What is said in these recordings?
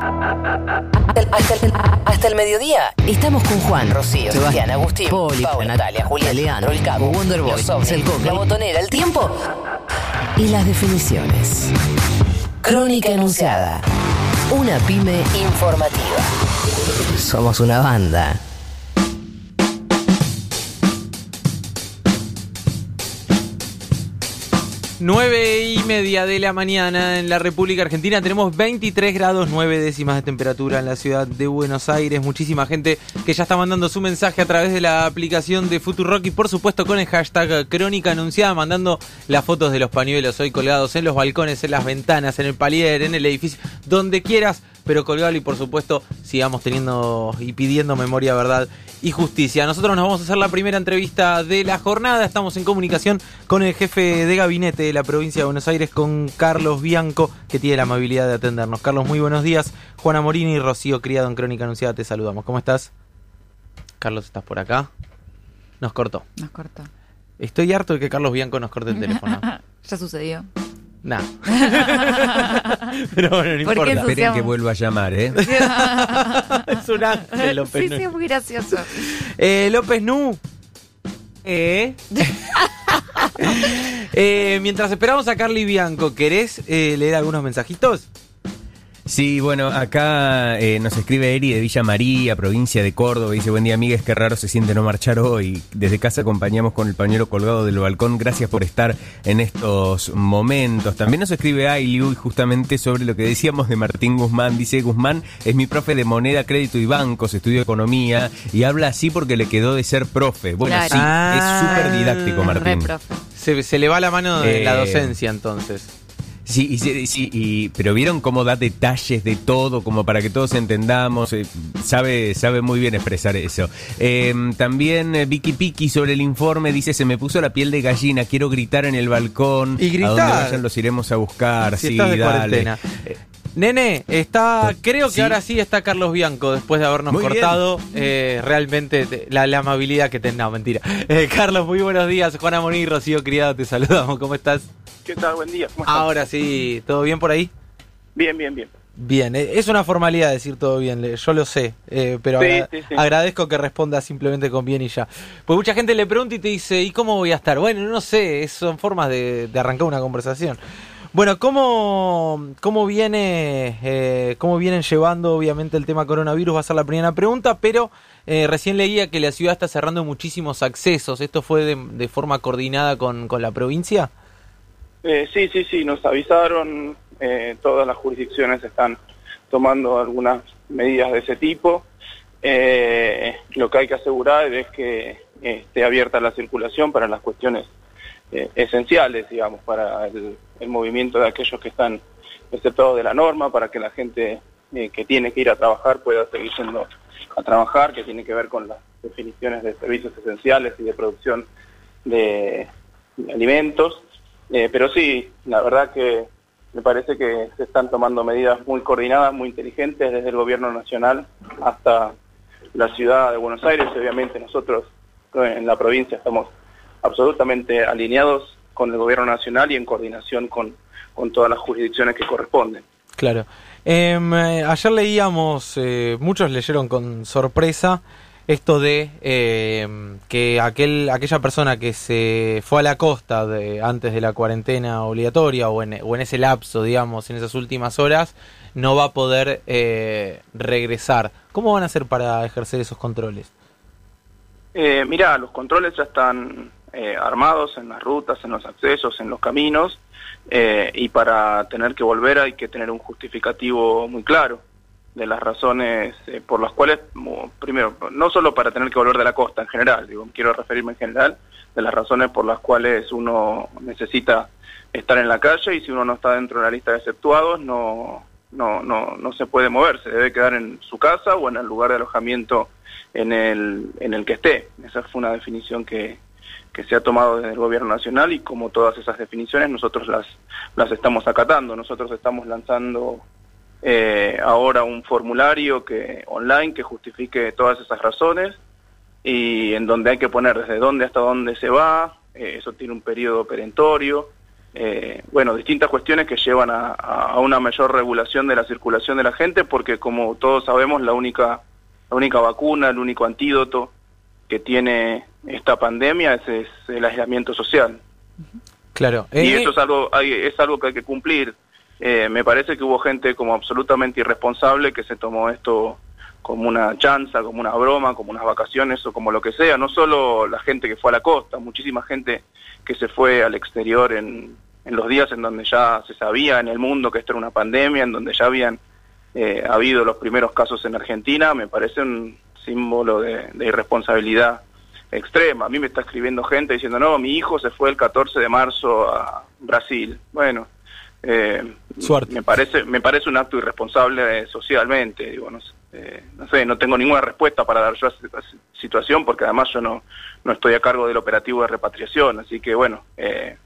Hasta el, hasta el- hasta el mediodía estamos con Juan, Rocío, Sebastián, Agustín, Poli, Paula, Natalia, Julián, Leandro, el Cabo, ovnis, el Coco. la botonera, el tiempo Y las definiciones. Crónica Enunciada. Una pyme informativa. Somos una banda. Nueve y media de la mañana en la República Argentina. Tenemos 23 grados 9 décimas de temperatura en la ciudad de Buenos Aires. Muchísima gente que ya está mandando su mensaje a través de la aplicación de Futurock y por supuesto con el hashtag Crónica Anunciada, mandando las fotos de los pañuelos hoy colgados en los balcones, en las ventanas, en el palier, en el edificio, donde quieras, pero colgado y por supuesto sigamos teniendo y pidiendo memoria, verdad y justicia. Nosotros nos vamos a hacer la primera entrevista de la jornada. Estamos en comunicación con el jefe de gabinete de la provincia de Buenos Aires, con Carlos Bianco, que tiene la amabilidad de atendernos. Carlos, muy buenos días. Juana Morini y Rocío Criado en Crónica Anunciada, te saludamos. ¿Cómo estás? Carlos, ¿estás por acá? Nos cortó. Nos cortó. Estoy harto de que Carlos Bianco nos corte el teléfono. Ya sucedió. Nah. Pero bueno, no ¿Por qué importa. Esperen que vuelva a llamar, ¿eh? Es un ángel, López. sí, Nu. sí, muy gracioso. Eh, López Nu. Eh. Eh, mientras esperamos a Carly Bianco, ¿querés eh, leer algunos mensajitos? Sí, bueno, acá eh, nos escribe Eri de Villa María, provincia de Córdoba. Dice, buen día, amigues, qué raro se siente no marchar hoy. Desde casa acompañamos con el pañuelo colgado del balcón. Gracias por estar en estos momentos. También nos escribe Ailiu justamente sobre lo que decíamos de Martín Guzmán. Dice, Guzmán es mi profe de moneda, crédito y bancos, estudio economía y habla así porque le quedó de ser profe. Bueno, Claro. sí, Ah. es súper didáctico, Re Martín. profe. Se, se le va la mano de la Eh, docencia entonces. Sí, y, sí, sí, y- pero vieron cómo da detalles de todo, como para que todos entendamos. eh, sabe, sabe muy bien expresar eso. Eh, también eh, Vicky Piki sobre el informe dice: Se me puso la piel de gallina, quiero gritar en el balcón. Y gritar. A donde vayan los iremos a buscar. Si sí, estás de dale. cuarentena. Nene, está, creo que Sí. ahora sí está Carlos Bianco, después de habernos Muy cortado. eh, realmente te- la, la amabilidad que tenés. No, mentira. Eh, Carlos, muy buenos días. Juana Moní y Rocío Criado, te saludamos. ¿Cómo estás? ¿Qué tal? Buen día. ¿Cómo estás? Ahora sí, ¿todo bien por ahí? Bien, bien, bien. Bien, eh, es una formalidad decir todo bien, yo lo sé, eh, pero Sí, agra- sí, sí. agradezco que responda simplemente con bien y ya. Pues mucha gente le pregunta y te dice, ¿y cómo voy a estar? Bueno, no sé, son formas de, de arrancar una conversación. Bueno, ¿cómo, cómo, viene, eh, ¿cómo vienen llevando obviamente el tema coronavirus? Va a ser la primera pregunta, pero eh, recién leía que la ciudad está cerrando muchísimos accesos. ¿Esto fue de, forma coordinada con, con la provincia? Eh, sí, sí, sí, nos avisaron, eh, todas las jurisdicciones están tomando algunas medidas de ese tipo. Eh, lo que hay que asegurar es que esté abierta la circulación para las cuestiones esenciales, digamos, para el, el movimiento de aquellos que están exceptuados de la norma, para que la gente eh, que tiene que ir a trabajar pueda seguir yendo a trabajar, que tiene que ver con las definiciones de servicios esenciales y de producción de, alimentos. Eh, pero sí, la verdad que me parece que se están tomando medidas muy coordinadas, muy inteligentes desde el gobierno nacional hasta la ciudad de Buenos Aires. Obviamente nosotros en la provincia estamos absolutamente alineados con el gobierno nacional y en coordinación con, con todas las jurisdicciones que corresponden. Claro. Em, eh, ayer leíamos, eh, muchos leyeron con sorpresa esto de em, que aquel, aquella persona que se fue a la costa de, antes de la cuarentena obligatoria o en, o en ese lapso, digamos, en esas últimas horas, no va a poder eh, regresar. ¿Cómo van a hacer para ejercer esos controles? Eh, mirá, los controles ya están eh, armados en las rutas, en los accesos, en los caminos, eh, y para tener que volver hay que tener un justificativo muy claro de las razones eh, por las cuales, primero, no solo para tener que volver de la costa en general, digo, quiero referirme en general, de las razones por las cuales uno necesita estar en la calle y si uno no está dentro de la lista de exceptuados no, no, no, no se puede mover, se debe quedar en su casa o en el lugar de alojamiento en el, en el que esté. Esa fue una definición que, que se ha tomado desde el gobierno nacional y como todas esas definiciones nosotros las, las estamos acatando. Nosotros estamos lanzando eh, ahora un formulario que online que justifique todas esas razones y en donde hay que poner desde dónde hasta dónde se va, eh, eso tiene un periodo perentorio, eh, bueno, distintas cuestiones que llevan a, a, una mayor regulación de la circulación de la gente, porque como todos sabemos, la única, la única vacuna, el único antídoto que tiene esta pandemia es, es el aislamiento social. Claro. Y eso es algo, hay, es algo que hay que cumplir. Eh, me parece que hubo gente como absolutamente irresponsable que se tomó esto como una chanza, como una broma, como unas vacaciones o como lo que sea. No solo la gente que fue a la costa, muchísima gente que se fue al exterior en, en los días en donde ya se sabía en el mundo que esto era una pandemia, en donde ya habían eh, habido los primeros casos en Argentina, me parece un símbolo de, de irresponsabilidad extrema. A mí me está escribiendo gente diciendo, no, mi hijo se fue el 14 de marzo a Brasil. Bueno, eh, me parece me parece un acto irresponsable socialmente. Digo, no, eh, no, sé, no tengo ninguna respuesta para dar yo a esa situación porque además yo no, no estoy a cargo del operativo de repatriación. Así que bueno, eh,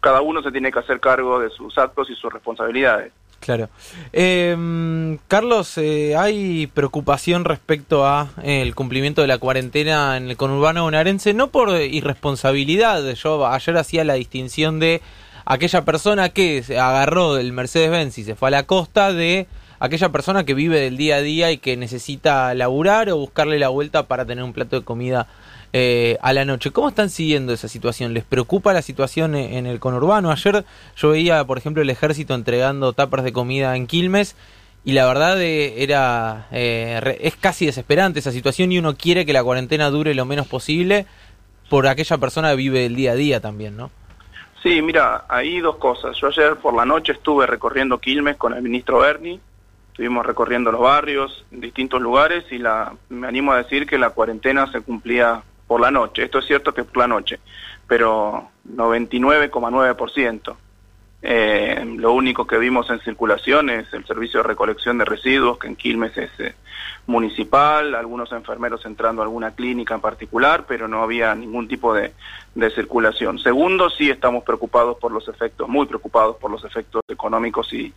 cada uno se tiene que hacer cargo de sus actos y sus responsabilidades. Claro. Eh, Carlos, eh, ¿hay preocupación respecto a eh, el cumplimiento de la cuarentena en el conurbano bonaerense? No por irresponsabilidad, yo ayer hacía la distinción de aquella persona que se agarró el Mercedes-Benz y se fue a la costa de aquella persona que vive del día a día y que necesita laburar o buscarle la vuelta para tener un plato de comida eh, a la noche. ¿Cómo están siguiendo esa situación? ¿Les preocupa la situación en el conurbano? Ayer yo veía, por ejemplo, el ejército entregando tapas de comida en Quilmes y la verdad eh, era eh, es casi desesperante esa situación y uno quiere que la cuarentena dure lo menos posible por aquella persona que vive el día a día también, ¿no? Sí, mira, hay dos cosas. Yo ayer por la noche estuve recorriendo Quilmes con el ministro Berni, estuvimos recorriendo los barrios en distintos lugares y la, me animo a decir que la cuarentena se cumplía por la noche. Esto es cierto que por la noche, pero 99,9%. Eh, lo único que vimos en circulación es el servicio de recolección de residuos, que en Quilmes es eh, municipal, algunos enfermeros entrando a alguna clínica en particular, pero no había ningún tipo de, de circulación. Segundo, sí estamos preocupados por los efectos, muy preocupados por los efectos económicos y,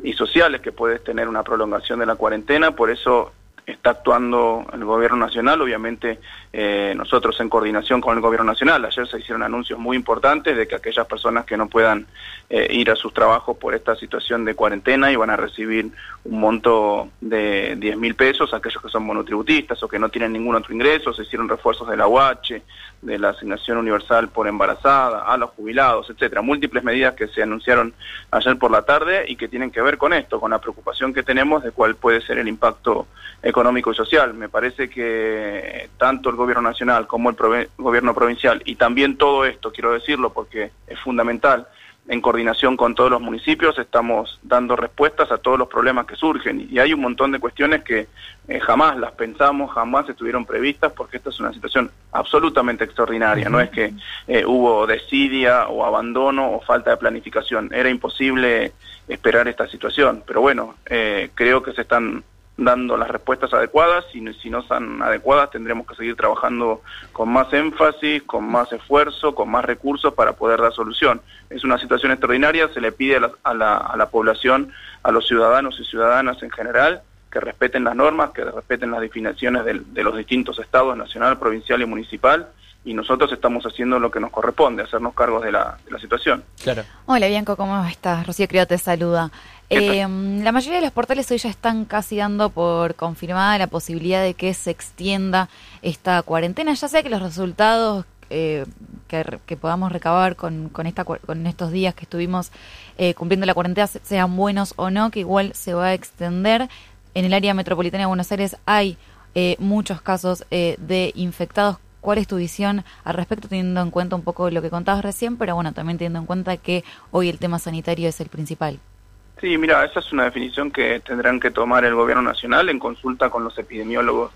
y sociales que puede tener una prolongación de la cuarentena, por eso está actuando el gobierno nacional, obviamente eh, nosotros en coordinación con el gobierno nacional. Ayer se hicieron anuncios muy importantes de que aquellas personas que no puedan eh, ir a sus trabajos por esta situación de cuarentena iban a recibir un monto de 10 mil pesos, aquellos que son monotributistas o que no tienen ningún otro ingreso, se hicieron refuerzos de la UH, de la asignación universal por embarazada, a los jubilados, etcétera. Múltiples medidas que se anunciaron ayer por la tarde y que tienen que ver con esto, con la preocupación que tenemos de cuál puede ser el impacto económico y social. Me parece que tanto el gobierno nacional como el gobierno provincial y también todo esto, quiero decirlo porque es fundamental, en coordinación con todos los municipios estamos dando respuestas a todos los problemas que surgen. Y hay un montón de cuestiones que eh, jamás las pensamos, jamás estuvieron previstas porque esta es una situación absolutamente extraordinaria, no es que eh, hubo desidia o abandono o falta de planificación, era imposible esperar esta situación, pero bueno, eh, creo que se están dando las respuestas adecuadas y si no son adecuadas tendremos que seguir trabajando con más énfasis, con más esfuerzo, con más recursos para poder dar solución. Es una situación extraordinaria, se le pide a la, a la, a la población, a los ciudadanos y ciudadanas en general, que respeten las normas, que respeten las definiciones de, de los distintos estados, nacional, provincial y municipal, y nosotros estamos haciendo lo que nos corresponde, hacernos cargos de la, de la situación. Claro. Hola Bianco, ¿cómo estás? Rocío Criado te saluda. Eh, la mayoría de los portales hoy ya están casi dando por confirmada la posibilidad de que se extienda esta cuarentena, ya sea que los resultados eh, que, podamos recabar con, con, esta, con estos días que estuvimos eh, cumpliendo la cuarentena sean buenos o no, que igual se va a extender. En el área metropolitana de Buenos Aires hay eh, muchos casos eh, de infectados ¿Cuál es tu visión al respecto, teniendo en cuenta un poco lo que contabas recién, pero bueno, también teniendo en cuenta que hoy el tema sanitario es el principal? Sí, mira, esa es una definición que tendrán que tomar el gobierno nacional en consulta con los epidemiólogos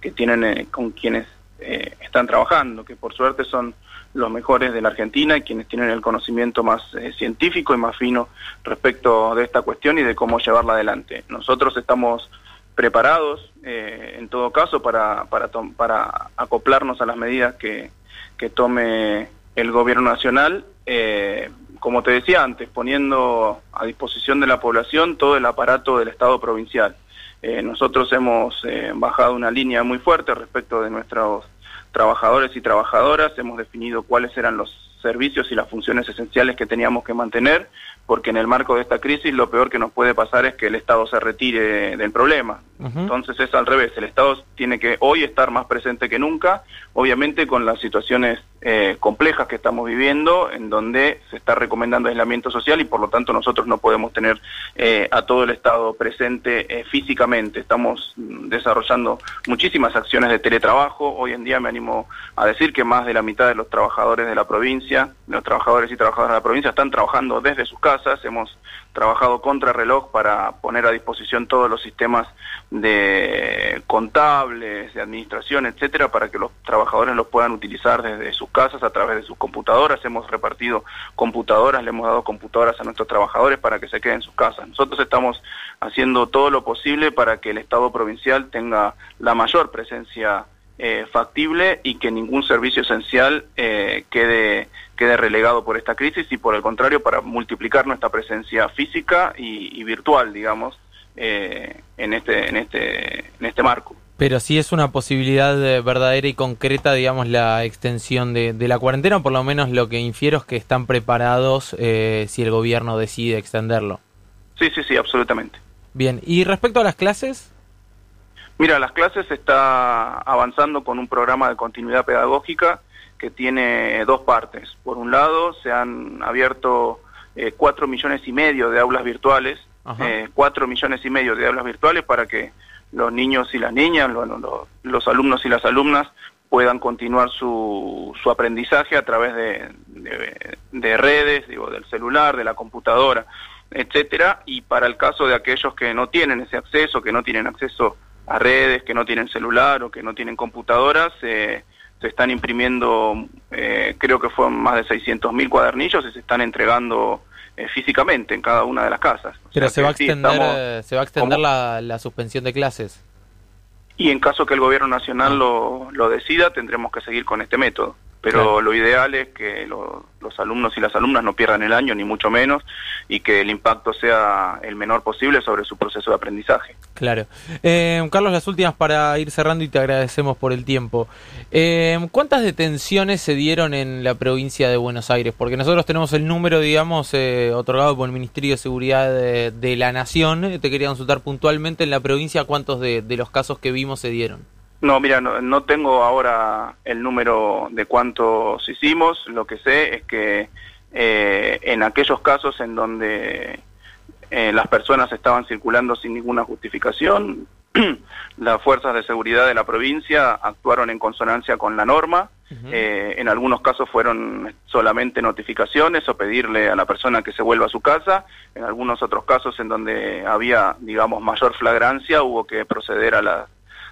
que tienen, eh, con quienes eh, están trabajando, que por suerte son los mejores de la Argentina y quienes tienen el conocimiento más eh, científico y más fino respecto de esta cuestión y de cómo llevarla adelante. Nosotros estamos preparados, eh, en todo caso, para, para, para acoplarnos a las medidas que, que tome el gobierno nacional, eh, como te decía antes, poniendo a disposición de la población todo el aparato del Estado provincial. Eh, nosotros hemos eh, bajado una línea muy fuerte respecto de nuestros trabajadores y trabajadoras, hemos definido cuáles eran los servicios y las funciones esenciales que teníamos que mantener, porque en el marco de esta crisis lo peor que nos puede pasar es que el Estado se retire del problema. Entonces es al revés, el Estado tiene que hoy estar más presente que nunca, obviamente con las situaciones eh, complejas que estamos viviendo, en donde se está recomendando aislamiento social y por lo tanto nosotros no podemos tener eh, a todo el Estado presente eh, físicamente. Estamos mm, desarrollando muchísimas acciones de teletrabajo. Hoy en día me animo a decir que más de la mitad de los trabajadores de la provincia, los trabajadores y trabajadoras de la provincia están trabajando desde sus casas hemos trabajado contra reloj para poner a disposición todos los sistemas de contables, de administración, etcétera, para que los trabajadores los puedan utilizar desde sus casas a través de sus computadoras. Hemos repartido computadoras, le hemos dado computadoras a nuestros trabajadores para que se queden en sus casas. Nosotros estamos haciendo todo lo posible para que el Estado provincial tenga la mayor presencia eh, factible y que ningún servicio esencial eh, quede, quede relegado por esta crisis y por el contrario para multiplicar nuestra presencia física y, virtual, digamos, eh, en, este, en, este, en este marco. Pero si es una posibilidad verdadera y concreta, digamos, la extensión de, de, la cuarentena, por lo menos lo que infiero es que están preparados si el gobierno decide extenderlo. Sí, sí, sí, absolutamente. Bien, ¿y respecto a las clases? Mira, las clases está avanzando con un programa de continuidad pedagógica que tiene dos partes. Por un lado, se han abierto eh, cuatro millones y medio de aulas virtuales, eh, cuatro millones y medio de aulas virtuales para que los niños y las niñas, los, alumnos y las alumnas puedan continuar su, su aprendizaje a través de, de, redes, digo, del celular, de la computadora, etcétera, y para el caso de aquellos que no tienen ese acceso, que no tienen acceso a redes, que no tienen celular o que no tienen computadoras, se están imprimiendo, eh, creo que fueron más de 600.000 cuadernillos y se están entregando eh, físicamente en cada una de las casas. Pero se, va extender, se va a extender la, la, suspensión de clases. Y en caso que el gobierno nacional lo, lo decida, tendremos que seguir con este método pero lo ideal es que los alumnos y las alumnas no pierdan el año, ni mucho menos, y que el impacto sea el menor posible sobre su proceso de aprendizaje. Claro. Eh, Carlos, las últimas para ir cerrando y te agradecemos por el tiempo. Eh, ¿Cuántas detenciones se dieron en la provincia de Buenos Aires? Porque nosotros tenemos el número, digamos, eh, otorgado por el Ministerio de Seguridad de, la Nación. Te quería consultar puntualmente en la provincia cuántos de los casos que vimos se dieron. No, mira, no, tengo ahora el número de cuántos hicimos. Lo que sé es que eh, en aquellos casos en donde eh, las personas estaban circulando sin ninguna justificación, las fuerzas de seguridad de la provincia actuaron en consonancia con la norma. Eh, en algunos casos fueron solamente notificaciones o pedirle a la persona que se vuelva a su casa. En algunos otros casos en donde había, digamos, mayor flagrancia, hubo que proceder a la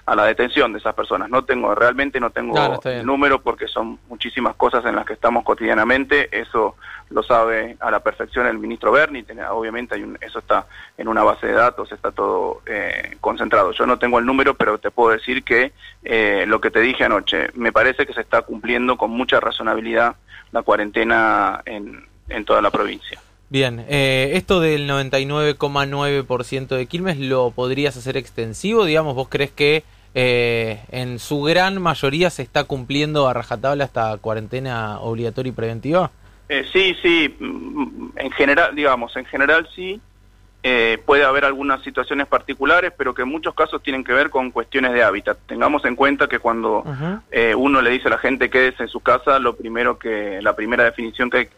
a la detención de esas personas. No tengo, realmente no tengo el número porque son muchísimas cosas en las que estamos cotidianamente. Eso lo sabe a la perfección el ministro Berni. Obviamente hay un, eso está en una base de datos, está todo eh, concentrado. Yo no tengo el número, pero te puedo decir que eh, lo que te dije anoche, me parece que se está cumpliendo con mucha razonabilidad la cuarentena en, en toda la provincia. Bien, eh, esto del 99,9% de Quilmes, ¿lo podrías hacer extensivo? Digamos, ¿vos crees que eh, en su gran mayoría se está cumpliendo a rajatabla esta cuarentena obligatoria y preventiva? Eh, sí, sí, mm, en general, digamos, en general sí. Eh, puede haber algunas situaciones particulares, pero que en muchos casos tienen que ver con cuestiones de hábitat. Tengamos en cuenta que cuando uno le dice a la gente quédese en su casa, lo primero que, la primera definición que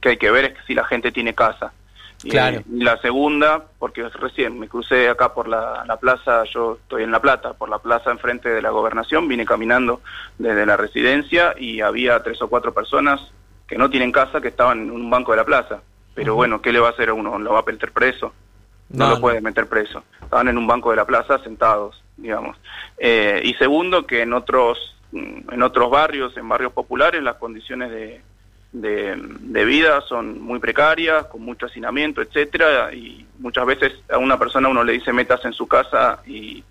que hay que ver es si la gente tiene casa. Claro. Y la segunda, porque recién me crucé acá por la, plaza, yo estoy en La Plata, por la plaza enfrente de la gobernación, vine caminando desde la residencia y había tres o cuatro personas que no tienen casa que estaban en un banco de la plaza. Pero bueno, ¿qué le va a hacer a uno? ¿Lo va a meter preso? No, lo puede meter preso. Estaban en un banco de la plaza sentados, digamos. Eh, y segundo, que en otros, en otros barrios, en barrios populares, las condiciones de, de, vida son muy precarias, con mucho hacinamiento, etcétera, y muchas veces a una persona uno le dice metas en su casa y,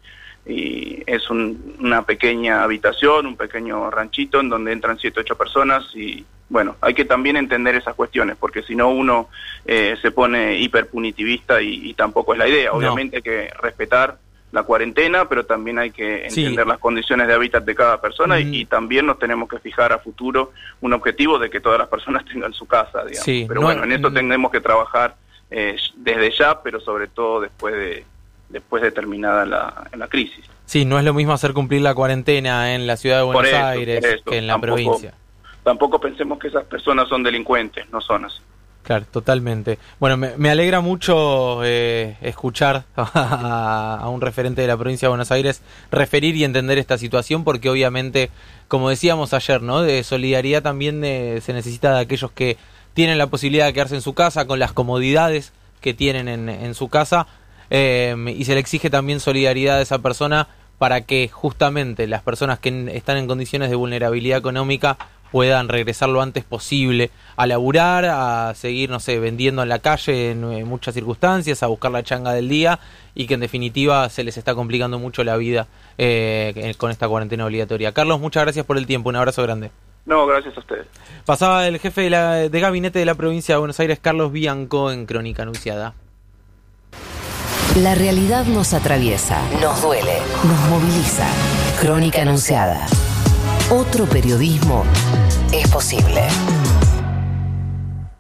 es una pequeña habitación, un pequeño ranchito en donde entran siete ocho personas y bueno, hay que también entender esas cuestiones, porque si no uno eh, se pone hiperpunitivista y, y tampoco es la idea. Obviamente hay que respetar la cuarentena, pero también hay que Sí. entender las condiciones de hábitat de cada persona y- Mm. y, también nos tenemos que fijar a futuro un objetivo de que todas las personas tengan su casa, digamos. Sí, pero no- bueno, en esto tenemos que trabajar eh, desde ya, pero sobre todo después de después de terminada la, la crisis. Sí, no es lo mismo hacer cumplir la cuarentena en la ciudad de Buenos eso, Aires eso, que en la tampoco- provincia. Tampoco pensemos que esas personas son delincuentes, no son así. Claro, totalmente. Bueno, me, alegra mucho eh, escuchar a, un referente de la provincia de Buenos Aires referir y entender esta situación, porque obviamente, como decíamos ayer, ¿no? De solidaridad también eh, se necesita de aquellos que tienen la posibilidad de quedarse en su casa con las comodidades que tienen en, su casa eh, y se le exige también solidaridad a esa persona para que justamente las personas que están en condiciones de vulnerabilidad económica puedan regresar lo antes posible a laburar, a seguir, no sé, vendiendo en la calle en, muchas circunstancias, a buscar la changa del día y que en definitiva se les está complicando mucho la vida eh, con esta cuarentena obligatoria. Carlos, muchas gracias por el tiempo, un abrazo grande. No, gracias a ustedes. Pasaba el jefe de, la- de gabinete de la provincia de Buenos Aires, Carlos Bianco, en Crónica Anunciada. La realidad nos atraviesa, Nos duele. nos moviliza. Crónica anunciada. Otro periodismo Es posible.